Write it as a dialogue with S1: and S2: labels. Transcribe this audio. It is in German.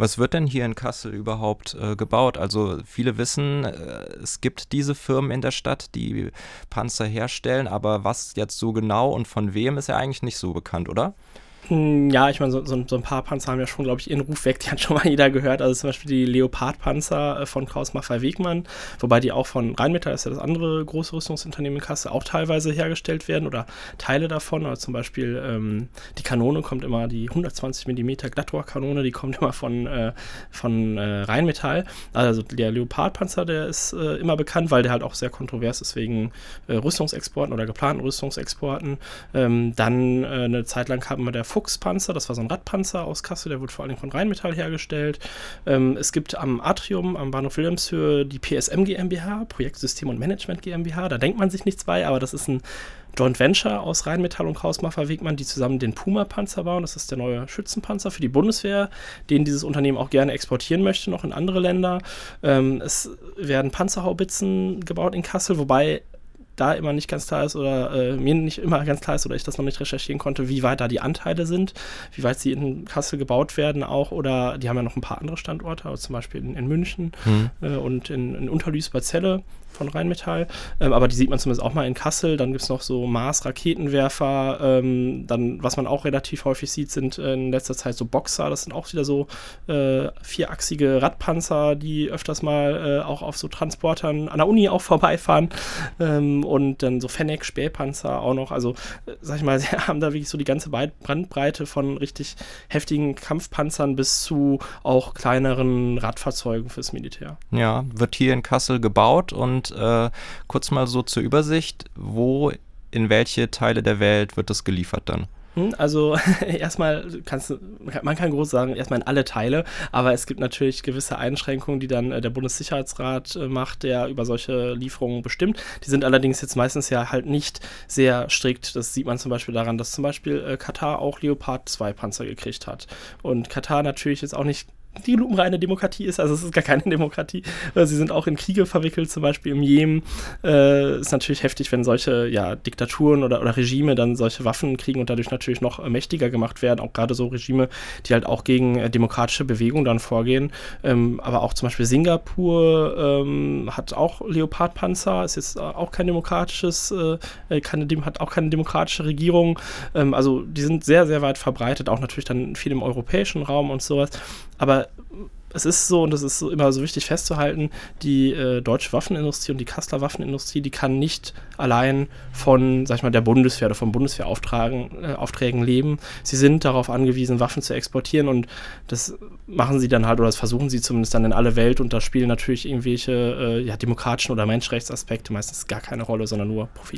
S1: Was wird denn hier in Kassel überhaupt äh, gebaut? Also viele wissen, äh, es gibt diese Firmen in der Stadt, die Panzer herstellen, aber was jetzt so genau und von wem ist ja eigentlich nicht so bekannt, oder?
S2: Hm, ja, ich meine, so, so, so, ein paar Panzer haben ja schon, glaube ich, ihren Ruf weg. Die hat schon mal jeder gehört. Also zum Beispiel die Leopard-Panzer äh, von Kraus Maffei Wegmann, wobei die auch von Rheinmetall, das ist ja das andere große Rüstungsunternehmen in Kassel, auch teilweise hergestellt werden oder Teile davon. Also zum Beispiel ähm, die Kanone kommt immer, die 120 mm Glattrohrkanone, die kommt immer von, äh, von äh, Rheinmetall. Also der Leopard-Panzer, der ist äh, immer bekannt, weil der halt auch sehr kontrovers ist wegen äh, Rüstungsexporten oder geplanten Rüstungsexporten. Ähm, dann äh, eine Zeit lang haben wir der Fuchspanzer, das war so ein Radpanzer aus Kassel, der wurde vor allem von Rheinmetall hergestellt. Ähm, es gibt am Atrium, am Bahnhof Wilhelmshöhe, die PSM GmbH, Projektsystem und Management GmbH. Da denkt man sich nichts bei, aber das ist ein Joint Venture aus Rheinmetall und Krausmaffer Wegmann, die zusammen den Puma-Panzer bauen. Das ist der neue Schützenpanzer für die Bundeswehr, den dieses Unternehmen auch gerne exportieren möchte, noch in andere Länder. Ähm, es werden Panzerhaubitzen gebaut in Kassel, wobei da immer nicht ganz klar ist oder äh, mir nicht immer ganz klar ist oder ich das noch nicht recherchieren konnte, wie weit da die Anteile sind, wie weit sie in Kassel gebaut werden auch oder die haben ja noch ein paar andere Standorte, also zum Beispiel in, in München mhm. äh, und in, in Unterlüß bei Celle von Rheinmetall. Ähm, aber die sieht man zumindest auch mal in Kassel. Dann gibt es noch so Mars-Raketenwerfer. Ähm, dann, was man auch relativ häufig sieht, sind in letzter Zeit so Boxer. Das sind auch wieder so äh, vierachsige Radpanzer, die öfters mal äh, auch auf so Transportern an der Uni auch vorbeifahren. Ähm, und dann so Fennec, Spähpanzer auch noch. Also, äh, sag ich mal, sie haben da wirklich so die ganze Brandbreite von richtig heftigen Kampfpanzern bis zu auch kleineren Radfahrzeugen fürs Militär.
S1: Ja, wird hier in Kassel gebaut und und äh, kurz mal so zur Übersicht, wo in welche Teile der Welt wird das geliefert dann?
S2: Hm, also erstmal kannst du, man kann groß sagen, erstmal in alle Teile, aber es gibt natürlich gewisse Einschränkungen, die dann äh, der Bundessicherheitsrat äh, macht, der über solche Lieferungen bestimmt. Die sind allerdings jetzt meistens ja halt nicht sehr strikt. Das sieht man zum Beispiel daran, dass zum Beispiel äh, Katar auch Leopard 2 Panzer gekriegt hat. Und Katar natürlich jetzt auch nicht die lupenreine Demokratie ist. Also es ist gar keine Demokratie. Äh, sie sind auch in Kriege verwickelt, zum Beispiel im Jemen. Äh, ist natürlich heftig, wenn solche ja, Diktaturen oder, oder Regime dann solche Waffen kriegen und dadurch natürlich noch mächtiger gemacht werden. Auch gerade so Regime, die halt auch gegen äh, demokratische Bewegungen dann vorgehen. Ähm, aber auch zum Beispiel Singapur ähm, hat auch Leopardpanzer, ist jetzt auch kein demokratisches, äh, keine, hat auch keine demokratische Regierung. Ähm, also die sind sehr, sehr weit verbreitet, auch natürlich dann viel im europäischen Raum und sowas. Es ist so, und das ist so immer so wichtig festzuhalten, die äh, deutsche Waffenindustrie und die Kasseler Waffenindustrie, die kann nicht allein von, sag ich mal, der Bundeswehr oder von Bundeswehraufträgen äh, leben. Sie sind darauf angewiesen, Waffen zu exportieren und das machen sie dann halt, oder das versuchen sie zumindest dann in alle Welt und da spielen natürlich irgendwelche äh, ja, demokratischen oder Menschenrechtsaspekte meistens gar keine Rolle, sondern nur Profit.